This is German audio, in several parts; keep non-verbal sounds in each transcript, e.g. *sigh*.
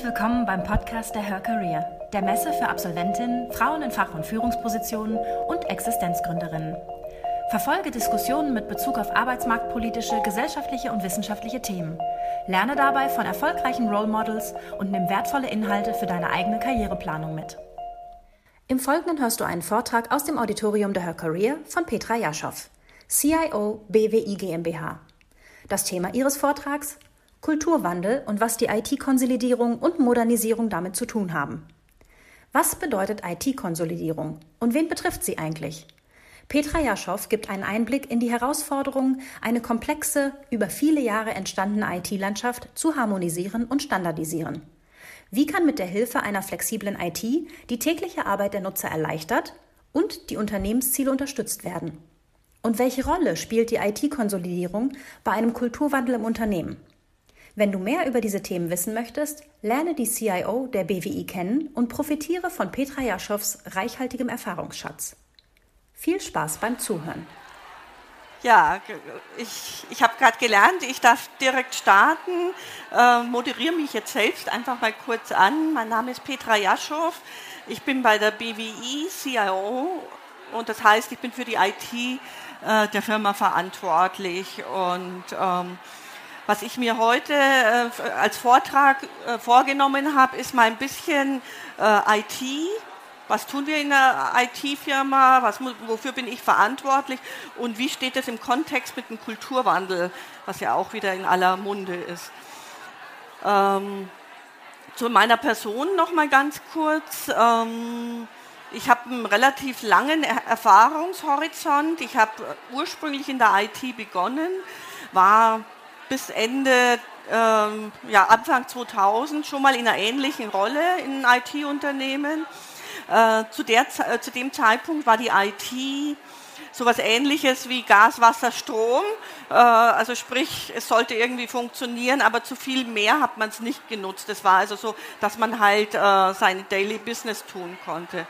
Herzlich willkommen beim Podcast der Her Career, der Messe für Absolventinnen, Frauen in Fach- und Führungspositionen und Existenzgründerinnen. Verfolge Diskussionen mit Bezug auf arbeitsmarktpolitische, gesellschaftliche und wissenschaftliche Themen. Lerne dabei von erfolgreichen Role Models und nimm wertvolle Inhalte für deine eigene Karriereplanung mit. Im Folgenden hörst du einen Vortrag aus dem Auditorium der Her Career von Petra Jaschow, CIO BWI GmbH. Das Thema ihres Vortrags Kulturwandel und was die IT-Konsolidierung und Modernisierung damit zu tun haben. Was bedeutet IT-Konsolidierung und wen betrifft sie eigentlich? Petra Jaschow gibt einen Einblick in die Herausforderungen, eine komplexe, über viele Jahre entstandene IT-Landschaft zu harmonisieren und standardisieren. Wie kann mit der Hilfe einer flexiblen IT die tägliche Arbeit der Nutzer erleichtert und die Unternehmensziele unterstützt werden? Und welche Rolle spielt die IT-Konsolidierung bei einem Kulturwandel im Unternehmen? Wenn du mehr über diese Themen wissen möchtest, lerne die CIO der BWI kennen und profitiere von Petra Jaschows reichhaltigem Erfahrungsschatz. Viel Spaß beim Zuhören. Ja, ich, ich habe gerade gelernt, ich darf direkt starten, äh, moderiere mich jetzt selbst einfach mal kurz an. Mein Name ist Petra Jaschow, ich bin bei der BWI CIO und das heißt, ich bin für die IT äh, der Firma verantwortlich und ähm, was ich mir heute äh, als Vortrag äh, vorgenommen habe, ist mal ein bisschen äh, IT, was tun wir in der IT-Firma, wofür bin ich verantwortlich und wie steht das im Kontext mit dem Kulturwandel, was ja auch wieder in aller Munde ist. Ähm, zu meiner Person noch mal ganz kurz. Ähm, ich habe einen relativ langen Erfahrungshorizont. Ich habe ursprünglich in der IT begonnen, war bis Ende ähm, ja, Anfang 2000 schon mal in einer ähnlichen Rolle in IT-Unternehmen. Äh, zu, der, äh, zu dem Zeitpunkt war die IT so etwas ähnliches wie Gas, Wasser, Strom. Äh, also sprich, es sollte irgendwie funktionieren, aber zu viel mehr hat man es nicht genutzt. Es war also so, dass man halt äh, seine Daily Business tun konnte.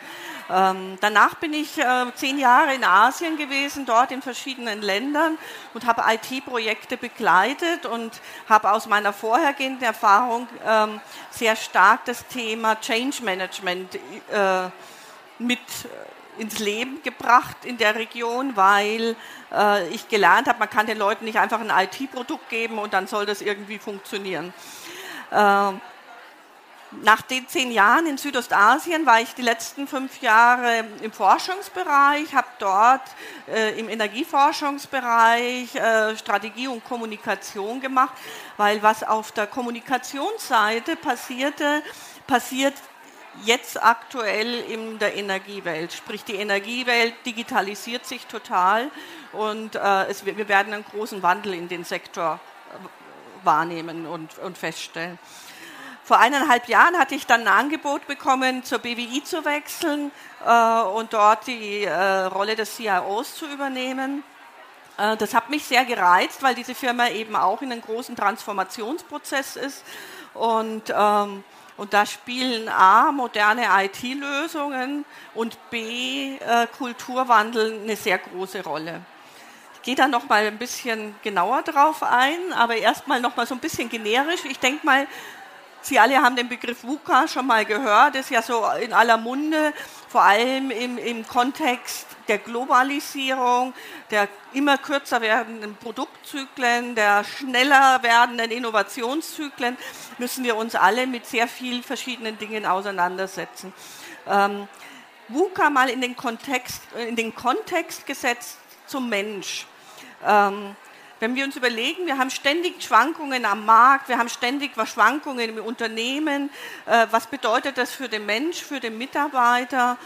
Ähm, danach bin ich äh, zehn Jahre in Asien gewesen, dort in verschiedenen Ländern und habe IT-Projekte begleitet und habe aus meiner vorhergehenden Erfahrung ähm, sehr stark das Thema Change Management äh, mit ins Leben gebracht in der Region, weil äh, ich gelernt habe, man kann den Leuten nicht einfach ein IT-Produkt geben und dann soll das irgendwie funktionieren. Äh, nach den zehn Jahren in Südostasien war ich die letzten fünf Jahre im Forschungsbereich, habe dort äh, im Energieforschungsbereich äh, Strategie und Kommunikation gemacht, weil was auf der Kommunikationsseite passierte, passiert jetzt aktuell in der Energiewelt. Sprich, die Energiewelt digitalisiert sich total und äh, es, wir werden einen großen Wandel in den Sektor äh, wahrnehmen und, und feststellen. Vor eineinhalb Jahren hatte ich dann ein Angebot bekommen, zur BWI zu wechseln äh, und dort die äh, Rolle des CIOs zu übernehmen. Äh, das hat mich sehr gereizt, weil diese Firma eben auch in einem großen Transformationsprozess ist und ähm, und da spielen A, moderne IT-Lösungen und B, äh, Kulturwandel eine sehr große Rolle. Ich gehe da noch mal ein bisschen genauer drauf ein, aber erstmal noch mal so ein bisschen generisch. Ich denke mal, Sie alle haben den Begriff VUCA schon mal gehört, ist ja so in aller Munde, vor allem im, im Kontext der Globalisierung, der immer kürzer werdenden Produktzyklen, der schneller werdenden Innovationszyklen, müssen wir uns alle mit sehr vielen verschiedenen Dingen auseinandersetzen. Ähm, VUCA mal in den Kontext, in den Kontext gesetzt zum Mensch. Ähm, wenn wir uns überlegen, wir haben ständig Schwankungen am Markt, wir haben ständig Schwankungen im Unternehmen, äh, was bedeutet das für den Mensch, für den Mitarbeiter?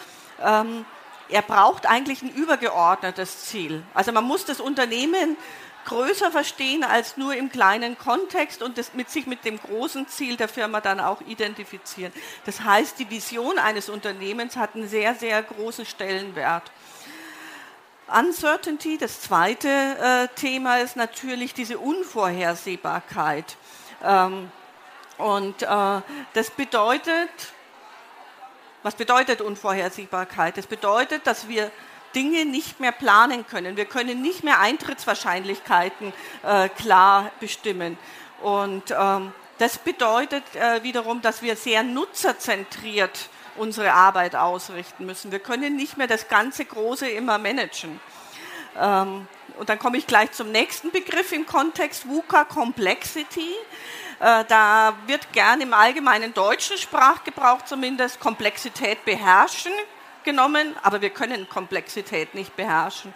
Ähm, er braucht eigentlich ein übergeordnetes Ziel. Also man muss das Unternehmen größer verstehen als nur im kleinen Kontext und das mit sich mit dem großen Ziel der Firma dann auch identifizieren. Das heißt, die Vision eines Unternehmens hat einen sehr, sehr großen Stellenwert. Uncertainty, das zweite äh, Thema ist natürlich diese Unvorhersehbarkeit. Ähm, und äh, das bedeutet, was bedeutet Unvorhersehbarkeit? Das bedeutet, dass wir Dinge nicht mehr planen können. Wir können nicht mehr Eintrittswahrscheinlichkeiten äh, klar bestimmen. Und ähm, Das bedeutet äh, wiederum, dass wir sehr nutzerzentriert unsere Arbeit ausrichten müssen. Wir können nicht mehr das ganze Große immer managen. Ähm, und dann komme ich gleich zum nächsten Begriff im Kontext VUCA Complexity. Äh, da wird gern im allgemeinen deutschen Sprachgebrauch zumindest Komplexität beherrschen genommen, aber wir können Komplexität nicht beherrschen.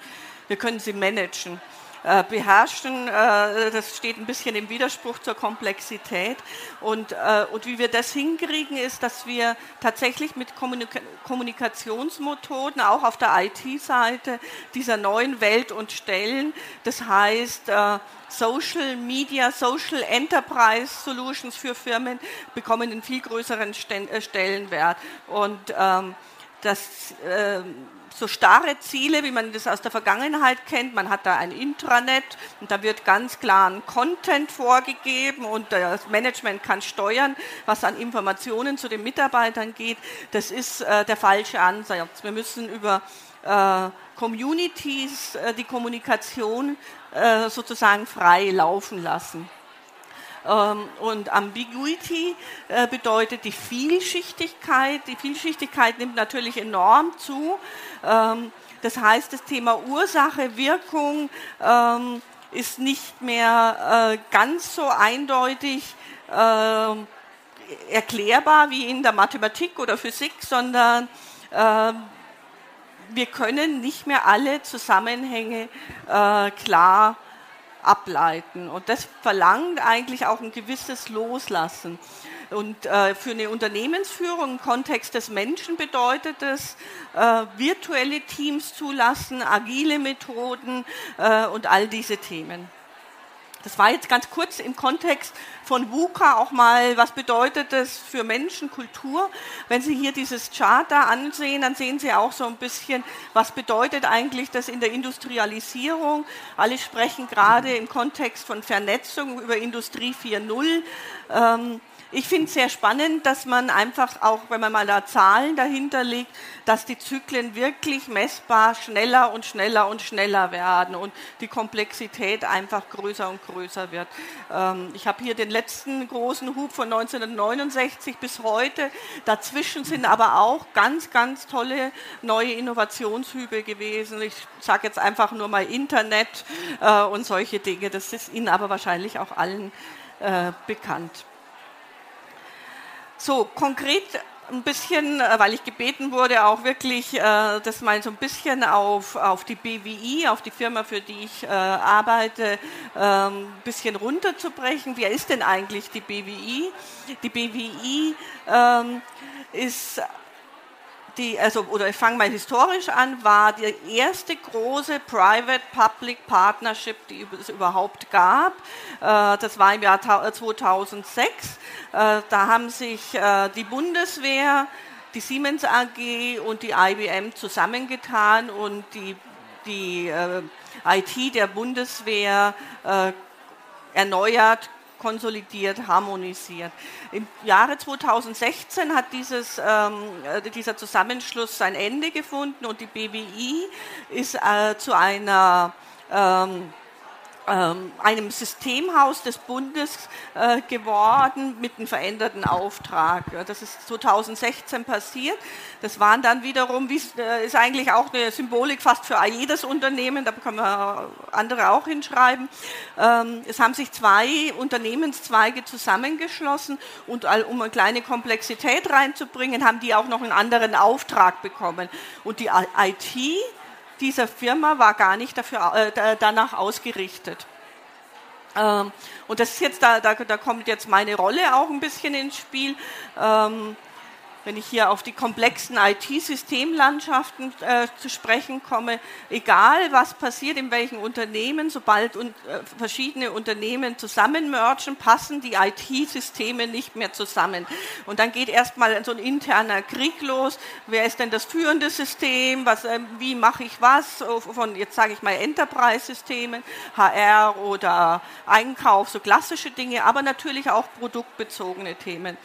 Wir können sie managen. Äh, beherrschen, äh, das steht ein bisschen im Widerspruch zur Komplexität. Und, äh, und wie wir das hinkriegen, ist, dass wir tatsächlich mit Kommunika Kommunikationsmethoden auch auf der IT-Seite dieser neuen Welt und Stellen, das heißt, äh, Social Media, Social Enterprise Solutions für Firmen bekommen einen viel größeren äh, Stellenwert. Und ähm, das äh, so starre Ziele, wie man das aus der Vergangenheit kennt. Man hat da ein Intranet und da wird ganz klar ein Content vorgegeben und das Management kann steuern, was an Informationen zu den Mitarbeitern geht. Das ist äh, der falsche Ansatz. Wir müssen über äh, Communities äh, die Kommunikation äh, sozusagen frei laufen lassen. Ähm, und Ambiguity äh, bedeutet die Vielschichtigkeit. Die Vielschichtigkeit nimmt natürlich enorm zu. Ähm, das heißt, das Thema Ursache, Wirkung ähm, ist nicht mehr äh, ganz so eindeutig erklärbar wie in der Mathematik oder Physik, sondern wir können nicht mehr alle Zusammenhänge äh, klar ableiten. Und das verlangt eigentlich auch ein gewisses Loslassen. Und äh, für eine Unternehmensführung im Kontext des Menschen bedeutet es, äh, virtuelle Teams zulassen, agile Methoden äh, und all diese Themen. Das war jetzt ganz kurz im Kontext von VUCA auch mal, was bedeutet das für Menschen, Kultur. Wenn Sie hier dieses Chart da ansehen, dann sehen Sie auch so ein bisschen, was bedeutet eigentlich das in der Industrialisierung. Alle sprechen gerade im Kontext von Vernetzung über Industrie 4.0. Ähm, ich finde es sehr spannend, dass man einfach auch, wenn man mal da Zahlen dahinter legt, dass die Zyklen wirklich messbar schneller und schneller und schneller werden und die Komplexität einfach größer und größer wird. Ähm, ich habe hier den letzten großen Hub von 1969 bis heute. Dazwischen sind aber auch ganz, ganz tolle neue Innovationshübe gewesen. Ich sage jetzt einfach nur mal Internet äh, und solche Dinge. Das ist Ihnen aber wahrscheinlich auch allen äh, bekannt. So, konkret ein bisschen, äh, weil ich gebeten wurde, auch wirklich äh, das mal so ein bisschen auf, auf die BWI, auf die Firma, für die ich äh, arbeite, ähm, ein bisschen runterzubrechen. Wer ist denn eigentlich die BWI? Die BWI ähm, ist die, also, oder ich fange mal historisch an, war die erste große Private-Public Partnership, die es überhaupt gab. Äh, das war im Jahr 2006. Äh, da haben sich äh, die Bundeswehr, die Siemens AG und die IBM zusammengetan und die, die IT der Bundeswehr erneuert, konsolidiert, harmonisiert. Im Jahre 2016 hat dieses, ähm, äh, dieser Zusammenschluss sein Ende gefunden und die BWI ist äh, zu einer ähm, einem Systemhaus des Bundes äh, geworden mit einem veränderten Auftrag. Das ist 2016 passiert. Das waren dann wiederum, wie, äh, ist eigentlich auch eine Symbolik fast für jedes Unternehmen, da können wir andere auch hinschreiben. Ähm, es haben sich zwei Unternehmenszweige zusammengeschlossen und um eine kleine Komplexität reinzubringen, haben die auch noch einen anderen Auftrag bekommen. Und die IT dieser Firma war gar nicht dafür, äh, danach ausgerichtet. Ähm, und das ist jetzt, da, da, da, kommt jetzt meine Rolle auch ein bisschen ins Spiel. Ähm, wenn ich hier auf die komplexen IT-Systemlandschaften äh, zu sprechen komme, egal was passiert in welchen Unternehmen, sobald un äh, verschiedene Unternehmen zusammenmergen, passen die IT-Systeme nicht mehr zusammen. Und dann geht erstmal so ein interner Krieg los. Wer ist denn das führende System? Was, äh, wie mache ich was? Von, jetzt sage ich mal, Enterprise-Systemen, HR oder Einkauf, so klassische Dinge, aber natürlich auch produktbezogene Themen.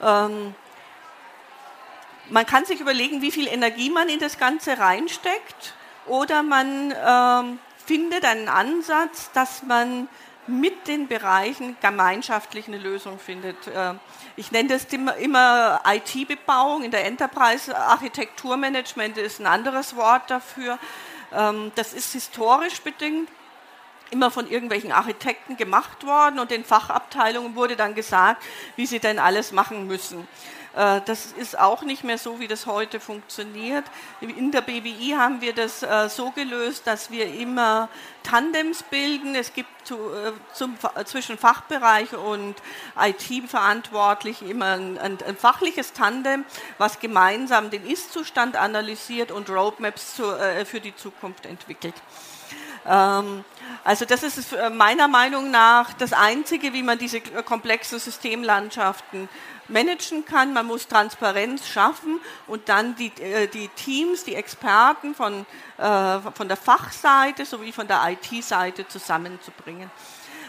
Ähm, man kann sich überlegen, wie viel Energie man in das Ganze reinsteckt oder man ähm, findet einen Ansatz, dass man mit den Bereichen gemeinschaftlich eine Lösung findet. Äh, ich nenne das immer, immer IT-Bebauung. In der Enterprise-Architekturmanagement ist ein anderes Wort dafür. Ähm, das ist historisch bedingt immer von irgendwelchen Architekten gemacht worden und den Fachabteilungen wurde dann gesagt, wie sie denn alles machen müssen. Äh, das ist auch nicht mehr so, wie das heute funktioniert. In der BWI haben wir das äh, so gelöst, dass wir immer Tandems bilden. Es gibt äh, zum, zwischen Fachbereich und IT-Verantwortlich immer ein, ein, ein, fachliches Tandem, was gemeinsam den Ist-Zustand analysiert und Roadmaps zu, für die Zukunft entwickelt. Ähm, also das ist meiner Meinung nach das Einzige, wie man diese komplexen Systemlandschaften managen kann. Man muss Transparenz schaffen und dann die, äh, die Teams, die Experten von, äh, von der Fachseite sowie von der IT-Seite zusammenzubringen.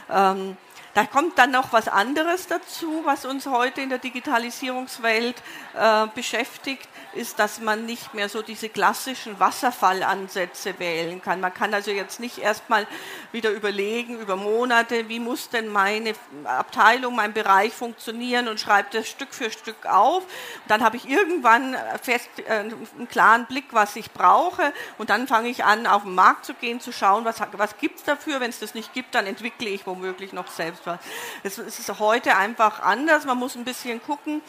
Ähm, da kommt dann noch was anderes dazu, was uns heute in der Digitalisierungswelt äh, beschäftigt ist, dass man nicht mehr so diese klassischen Wasserfallansätze wählen kann. Man kann also jetzt nicht erstmal wieder überlegen über Monate, wie muss denn meine Abteilung, mein Bereich funktionieren und schreibt das Stück für Stück auf. Dann habe ich irgendwann fest, äh, einen klaren Blick, was ich brauche und dann fange ich an, auf den Markt zu gehen, zu schauen, was, was gibt es dafür. Wenn es das nicht gibt, dann entwickle ich womöglich noch selbst was. Es ist heute einfach anders. Man muss ein bisschen gucken,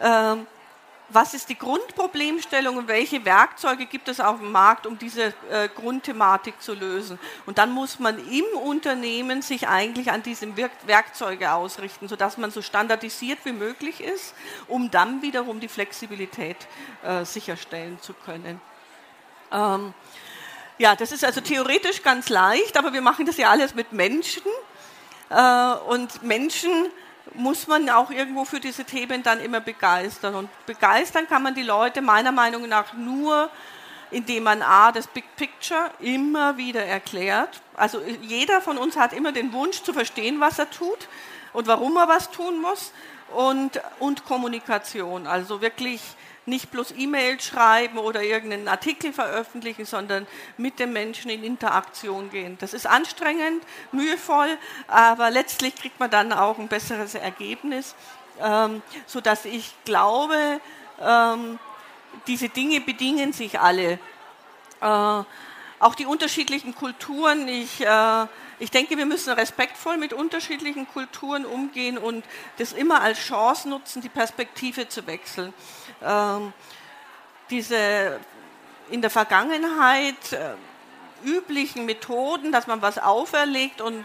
ähm, was ist die Grundproblemstellung und welche Werkzeuge gibt es auf dem Markt, um diese äh, Grundthematik zu lösen. Und dann muss man im Unternehmen sich eigentlich an diese Werk Werkzeuge ausrichten, sodass man so standardisiert wie möglich ist, um dann wiederum die Flexibilität äh, sicherstellen zu können. Ähm, ja, das ist also theoretisch ganz leicht, aber wir machen das ja alles mit Menschen. Äh, und Menschen muss man auch irgendwo für diese Themen dann immer begeistern. Und begeistern kann man die Leute meiner Meinung nach nur, indem man A, das Big Picture immer wieder erklärt. Also jeder von uns hat immer den Wunsch zu verstehen, was er tut und warum er was tun muss. Und, und Kommunikation, also wirklich nicht bloß E-Mails schreiben oder irgendeinen Artikel veröffentlichen, sondern mit den Menschen in Interaktion gehen. Das ist anstrengend, mühevoll, aber letztlich kriegt man dann auch ein besseres Ergebnis, ähm, sodass ich glaube, ähm, diese Dinge bedingen sich alle. Äh, auch die unterschiedlichen Kulturen, ich, äh, ich denke, wir müssen respektvoll mit unterschiedlichen Kulturen umgehen und das immer als Chance nutzen, die Perspektive zu wechseln diese in der Vergangenheit äh, üblichen Methoden, dass man was auferlegt und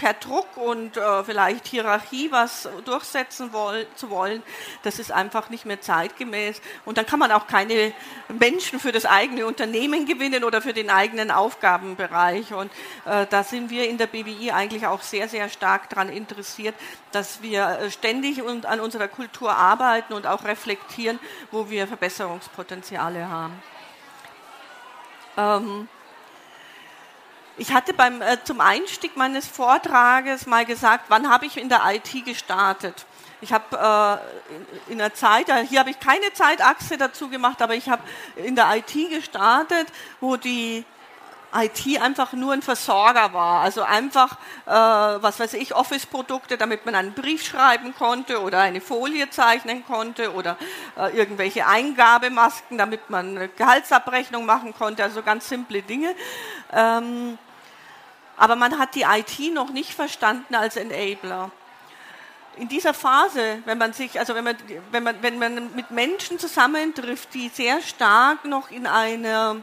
per Druck und äh, vielleicht Hierarchie was durchsetzen woll zu wollen, das ist einfach nicht mehr zeitgemäß. Und dann kann man auch keine Menschen für das eigene Unternehmen gewinnen oder für den eigenen Aufgabenbereich. Und äh, da sind wir in der BWI eigentlich auch sehr, sehr stark daran interessiert, dass wir äh, ständig und an unserer Kultur arbeiten und auch reflektieren, wo wir Verbesserungspotenziale haben. Ähm, ich hatte beim, äh, zum Einstieg meines Vortrages mal gesagt, wann habe ich in der IT gestartet? Ich habe äh, in, der Zeit, hier habe ich keine Zeitachse dazu gemacht, aber ich habe in der IT gestartet, wo die IT einfach nur ein Versorger war. Also einfach, äh, was weiß ich, Office-Produkte, damit man einen Brief schreiben konnte oder eine Folie zeichnen konnte oder äh, irgendwelche Eingabemasken, damit man eine Gehaltsabrechnung machen konnte. Also ganz simple Dinge. Ähm, aber man hat die IT noch nicht verstanden als Enabler. In dieser Phase, wenn man sich, also wenn man, wenn man, wenn man mit Menschen zusammentrifft, die sehr stark noch in einer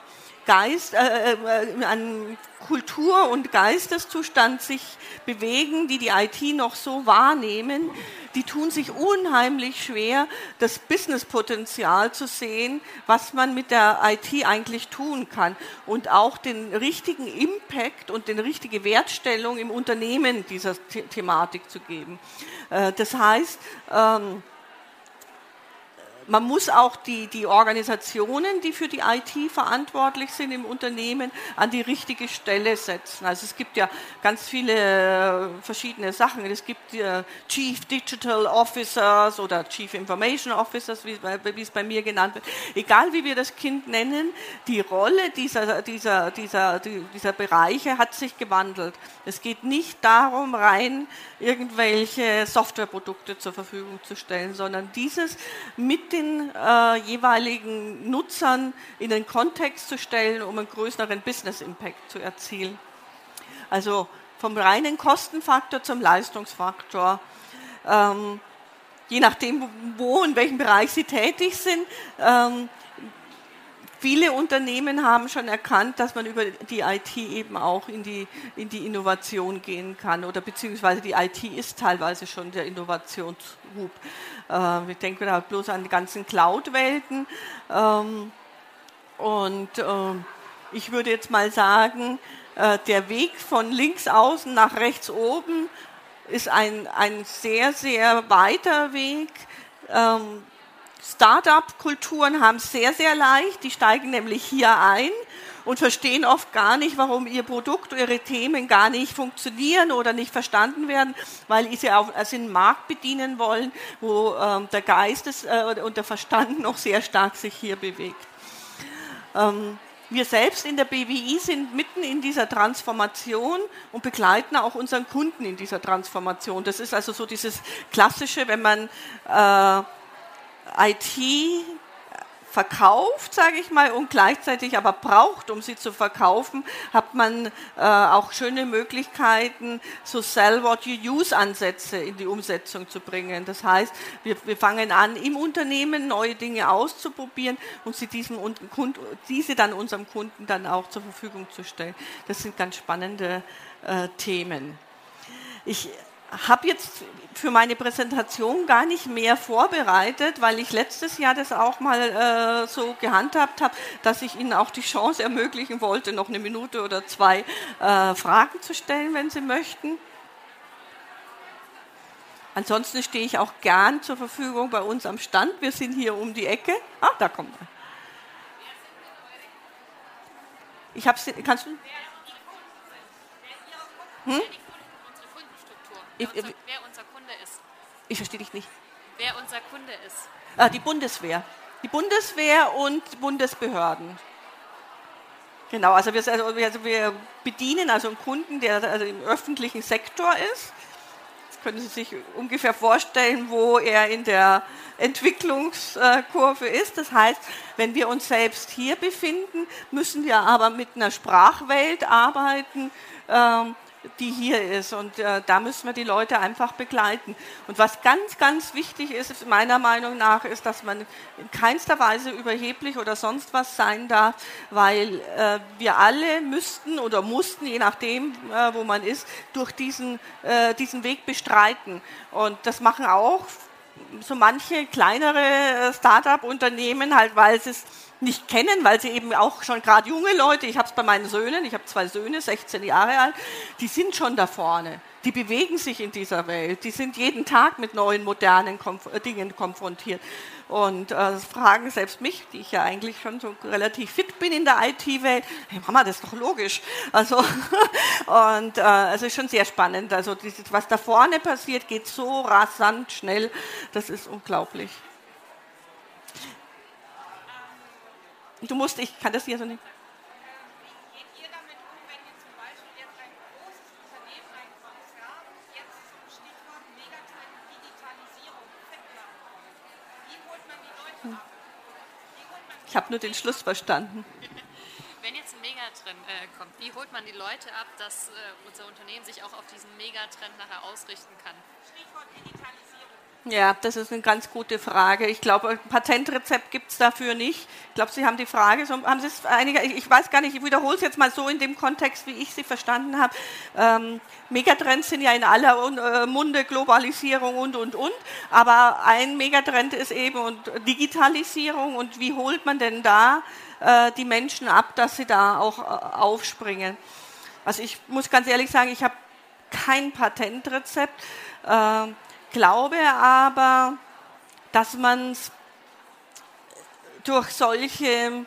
Geist, äh, äh, an Kultur- und Geisteszustand sich bewegen, die die IT noch so wahrnehmen, die tun sich unheimlich schwer, das Businesspotenzial zu sehen, was man mit der IT eigentlich tun kann und auch den richtigen Impact und die richtige Wertstellung im Unternehmen dieser The Thematik zu geben. Äh, das heißt, ähm, man muss auch die, die Organisationen, die für die IT verantwortlich sind im Unternehmen, an die richtige Stelle setzen. Also es gibt ja ganz viele äh, verschiedene Sachen. Es gibt äh, Chief Digital Officers oder Chief Information Officers, wie, wie es bei mir genannt wird. Egal wie wir das Kind nennen, die Rolle dieser, dieser, dieser, dieser Bereiche hat sich gewandelt. Es geht nicht darum, rein irgendwelche Softwareprodukte zur Verfügung zu stellen, sondern dieses mit den äh, jeweiligen Nutzern in den Kontext zu stellen, um einen größeren Business Impact zu erzielen. Also vom reinen Kostenfaktor zum Leistungsfaktor. Ähm, je nachdem, wo und welchem Bereich Sie tätig sind, ähm, Viele Unternehmen haben schon erkannt, dass man über die IT eben auch in die, in die Innovation gehen kann oder beziehungsweise die IT ist teilweise schon der Innovationshub. Äh, ich denke da bloß an die ganzen Cloud-Welten. Ähm, und äh, ich würde jetzt mal sagen, äh, der Weg von links außen nach rechts oben ist ein, ein sehr, sehr weiter Weg. Ähm, Start-up-Kulturen haben es sehr, sehr leicht. Die steigen nämlich hier ein und verstehen oft gar nicht, warum ihr Produkt, ihre Themen gar nicht funktionieren oder nicht verstanden werden, weil sie auch also einen Markt bedienen wollen, wo ähm, der Geist ist, äh, und der Verstand *laughs* noch sehr stark sich hier bewegt. Ähm, wir selbst in der BWI sind mitten in dieser Transformation und begleiten auch unseren Kunden in dieser Transformation. Das ist also so dieses klassische, wenn man äh, IT verkauft, sage ich mal, und gleichzeitig aber braucht, um sie zu verkaufen, hat man äh, auch schöne Möglichkeiten, so Sell What You Use Ansätze in die Umsetzung zu bringen. Das heißt, wir, wir fangen an, im Unternehmen neue Dinge auszuprobieren und sie diesem diese dann unserem Kunden dann auch zur Verfügung zu stellen. Das sind ganz spannende äh, Themen. Ich habe jetzt für meine Präsentation gar nicht mehr vorbereitet, weil ich letztes Jahr das auch mal äh, so gehandhabt habe, dass ich Ihnen auch die Chance ermöglichen wollte, noch eine Minute oder zwei äh, Fragen zu stellen, wenn Sie möchten. Ansonsten stehe ich auch gern zur Verfügung bei uns am Stand. Wir sind hier um die Ecke. Ah, da kommt er. Ich habe kannst du? Hm? Wer, unser, wer unser Kunde ist. Ich verstehe dich nicht. Wer unser Kunde ist. Ah, die Bundeswehr. Die Bundeswehr und Bundesbehörden. Genau, also wir, also wir bedienen also einen Kunden, der also im öffentlichen Sektor ist. Das können Sie sich ungefähr vorstellen, wo er in der Entwicklungskurve ist. Das heißt, wenn wir uns selbst hier befinden, müssen wir aber mit einer Sprachwelt arbeiten, ähm, die hier ist. Und äh, da müssen wir die Leute einfach begleiten. Und was ganz, ganz wichtig ist, meiner Meinung nach, ist, dass man in keinster Weise überheblich oder sonst was sein darf, weil äh, wir alle müssten oder mussten, je nachdem, äh, wo man ist, durch diesen, äh, diesen Weg bestreiten. Und das machen auch so manche kleinere äh, Start-up-Unternehmen halt, weil es nicht kennen, weil sie eben auch schon gerade junge Leute, ich habe es bei meinen Söhnen, ich habe zwei Söhne, 16 Jahre alt, die sind schon da vorne. Die bewegen sich in dieser Welt. Die sind jeden Tag mit neuen, modernen Konf äh, Dingen konfrontiert. Und äh, fragen selbst mich, die ich ja eigentlich schon so relativ fit bin in der IT-Welt, hey Mama, das ist doch logisch. Also, *laughs* und äh, also ist schon sehr spannend. Also dieses, was da vorne passiert, geht so rasant schnell, das ist unglaublich. Du musst, ich kann das hier so nicht. Ich habe nur den Schluss verstanden. Wenn jetzt ein Megatrend äh, kommt, wie holt man die Leute ab, dass äh, unser Unternehmen sich auch auf diesen Megatrend nachher ausrichten kann? Stichwort Digitalisierung. Ja, das ist eine ganz gute Frage. Ich glaube, ein Patentrezept gibt es dafür nicht. Ich glaube, Sie haben die Frage, so, haben Sie es einige, ich weiß gar nicht, ich wiederhole es jetzt mal so in dem Kontext, wie ich sie verstanden habe. Ähm, Megatrends sind ja in aller äh, Munde Globalisierung und, und, und. Aber ein Megatrend ist eben Digitalisierung. Und wie holt man denn da äh, die Menschen ab, dass sie da auch äh, aufspringen? Also ich muss ganz ehrlich sagen, ich habe kein Patentrezept. Glaube aber, dass man es durch solche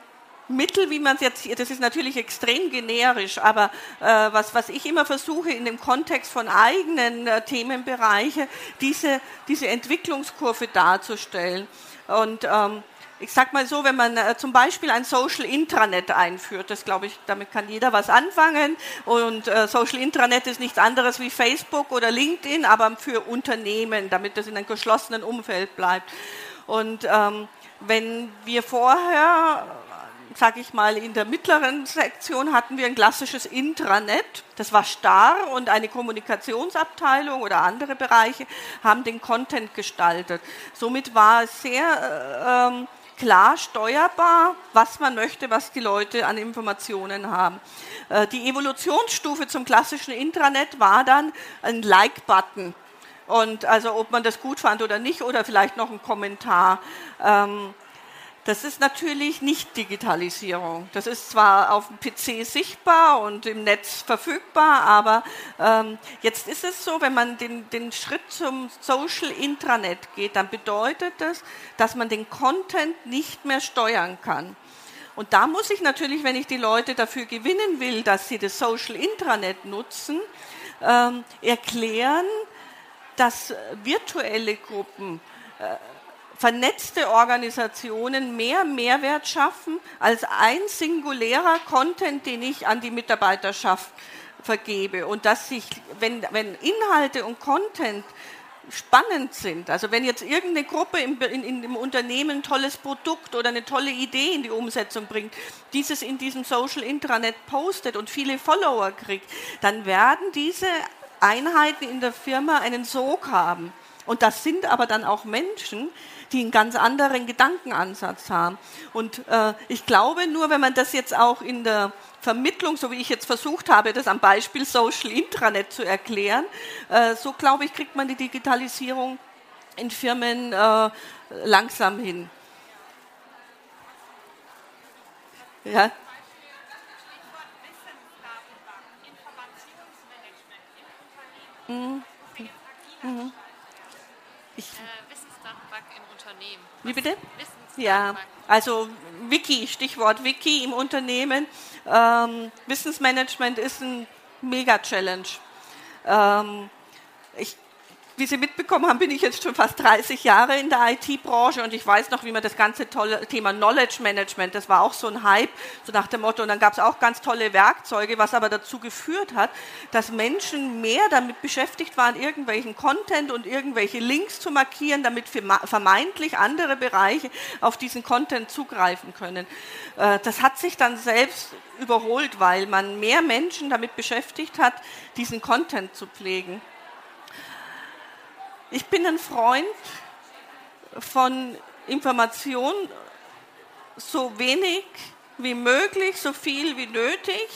Mittel, wie man es jetzt, das ist natürlich extrem generisch, aber äh, was, was ich immer versuche in dem Kontext von eigenen äh, Themenbereichen, diese, diese Entwicklungskurve darzustellen. Und ähm, ich sage mal so, wenn man äh, zum Beispiel ein Social Intranet einführt, das glaube ich, damit kann jeder was anfangen. Und äh, Social Intranet ist nichts anderes wie Facebook oder LinkedIn, aber für Unternehmen, damit das in einem geschlossenen Umfeld bleibt. Und ähm, wenn wir vorher sage ich mal, in der mittleren Sektion hatten wir ein klassisches Intranet. Das war starr und eine Kommunikationsabteilung oder andere Bereiche haben den Content gestaltet. Somit war es sehr ähm, klar steuerbar, was man möchte, was die Leute an Informationen haben. Äh, die Evolutionsstufe zum klassischen Intranet war dann ein Like-Button. Und also ob man das gut fand oder nicht, oder vielleicht noch ein Kommentar. Ähm, das ist natürlich nicht Digitalisierung. Das ist zwar auf dem PC sichtbar und im Netz verfügbar, aber ähm, jetzt ist es so, wenn man den, den Schritt zum Social Intranet geht, dann bedeutet das, dass man den Content nicht mehr steuern kann. Und da muss ich natürlich, wenn ich die Leute dafür gewinnen will, dass sie das Social Intranet nutzen, ähm, erklären, dass virtuelle Gruppen äh, vernetzte Organisationen mehr Mehrwert schaffen als ein singulärer Content, den ich an die Mitarbeiterschaft vergebe. Und dass sich, wenn, wenn Inhalte und Content spannend sind. Also wenn jetzt irgendeine Gruppe im, in, in dem Unternehmen ein tolles Produkt oder eine tolle Idee in die Umsetzung bringt, dieses in diesem Social Intranet postet und viele Follower kriegt, dann werden diese Einheiten in der Firma einen Sog haben. Und das sind aber dann auch Menschen, die einen ganz anderen Gedankenansatz haben. Und äh, ich glaube, nur wenn man das jetzt auch in der Vermittlung, so wie ich jetzt versucht habe, das am Beispiel Social Intranet zu erklären, äh, so glaube ich, kriegt man die Digitalisierung in Firmen äh, langsam hin. Ja. Mhm. Mhm. Ich, Unternehmen. Wie bitte? Ja, also Wiki, Stichwort Wiki im Unternehmen. Ähm, Wissensmanagement ist ein Mega-Challenge. Ähm, ich wie Sie mitbekommen haben, bin ich jetzt schon fast 30 Jahre in der IT-Branche und ich weiß noch, wie man das ganze tolle Thema Knowledge Management, das war auch so ein Hype, so nach dem Motto, und dann gab es auch ganz tolle Werkzeuge, was aber dazu geführt hat, dass Menschen mehr damit beschäftigt waren, irgendwelchen Content und irgendwelche Links zu markieren, damit vermeintlich andere Bereiche auf diesen Content zugreifen können. Äh, das hat sich dann selbst überholt, weil man mehr Menschen damit beschäftigt hat, diesen Content zu pflegen. Ich bin ein Freund von Information, so wenig wie möglich, so viel wie nötig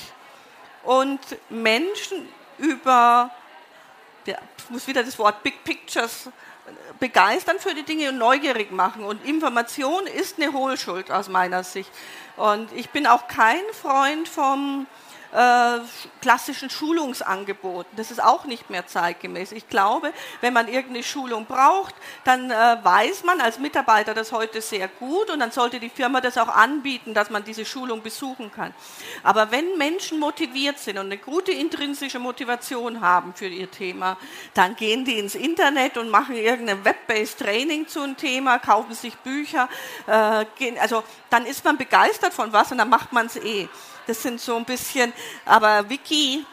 und Menschen über, ich muss wieder das Wort Big Pictures begeistern für die Dinge und neugierig machen. Und Information ist eine Hohlschuld aus meiner Sicht. Und ich bin auch kein Freund vom äh, klassischen Schulungsangeboten. Das ist auch nicht mehr zeitgemäß. Ich glaube, wenn man irgendeine Schulung braucht, dann äh, weiß man als Mitarbeiter das heute sehr gut und dann sollte die Firma das auch anbieten, dass man diese Schulung besuchen kann. Aber wenn Menschen motiviert sind und eine gute intrinsische Motivation haben für ihr Thema, dann gehen die ins Internet und machen irgendein Web-based Training zu einem Thema, kaufen sich Bücher, äh, gehen, also dann ist man begeistert von was und dann macht man es eh. Das sind so ein bisschen, aber Wiki,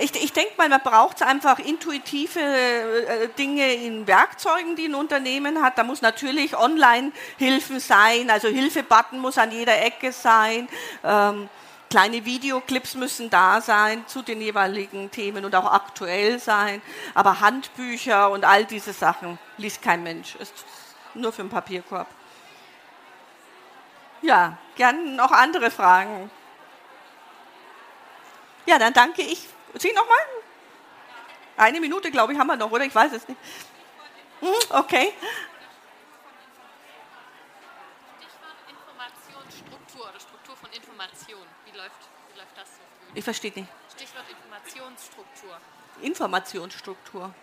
ich, ich denke mal, man braucht einfach intuitive äh, Dinge in Werkzeugen, die ein Unternehmen hat. Da muss natürlich Online-Hilfen sein, also Hilfebutton muss an jeder Ecke sein. Ähm, kleine Videoclips müssen da sein zu den jeweiligen Themen und auch aktuell sein. Aber Handbücher und all diese Sachen liest kein Mensch. Ist nur für den Papierkorb. Ja, gern noch andere Fragen. Ja, dann danke ich. Sie nochmal? Eine Minute, glaube ich, haben wir noch, oder? Ich weiß es nicht. Hm, okay. Stichwort Informationsstruktur oder Struktur von Information. Wie läuft, wie läuft das so? Ich verstehe nicht. Stichwort Informationsstruktur. Informationsstruktur.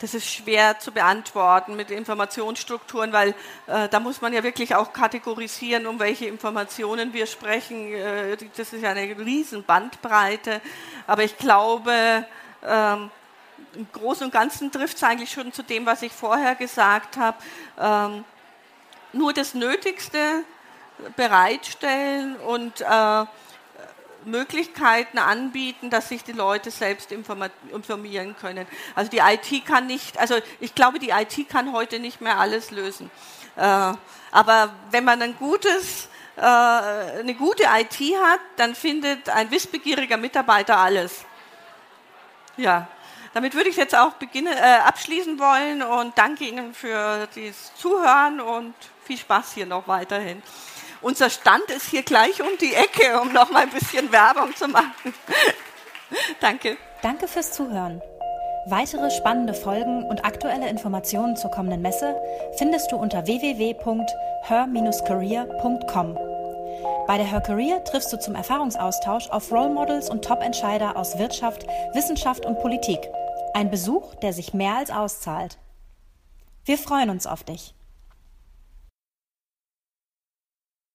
Das ist schwer zu beantworten mit Informationsstrukturen, weil äh, da muss man ja wirklich auch kategorisieren, um welche Informationen wir sprechen. Äh, das ist ja eine riesen Bandbreite. Aber ich glaube, ähm, im Großen und Ganzen trifft es eigentlich schon zu dem, was ich vorher gesagt habe. Ähm, nur das Nötigste bereitstellen und äh, Möglichkeiten anbieten, dass sich die Leute selbst informieren können. Also die IT kann nicht, also ich glaube, die IT kann heute nicht mehr alles lösen. Äh, aber wenn man ein gutes, äh, eine gute IT hat, dann findet ein wissbegieriger Mitarbeiter alles. Ja, damit würde ich jetzt auch beginnen, äh, abschließen wollen und danke Ihnen für das Zuhören und viel Spaß hier noch weiterhin. Unser Stand ist hier gleich um die Ecke, um noch mal ein bisschen Werbung zu machen. *laughs* Danke. Danke fürs Zuhören. Weitere spannende Folgen und aktuelle Informationen zur kommenden Messe findest du unter www.her-career.com. Bei der Her Career triffst du zum Erfahrungsaustausch auf Role Models und Top-Entscheider aus Wirtschaft, Wissenschaft und Politik. Ein Besuch, der sich mehr als auszahlt. Wir freuen uns auf dich.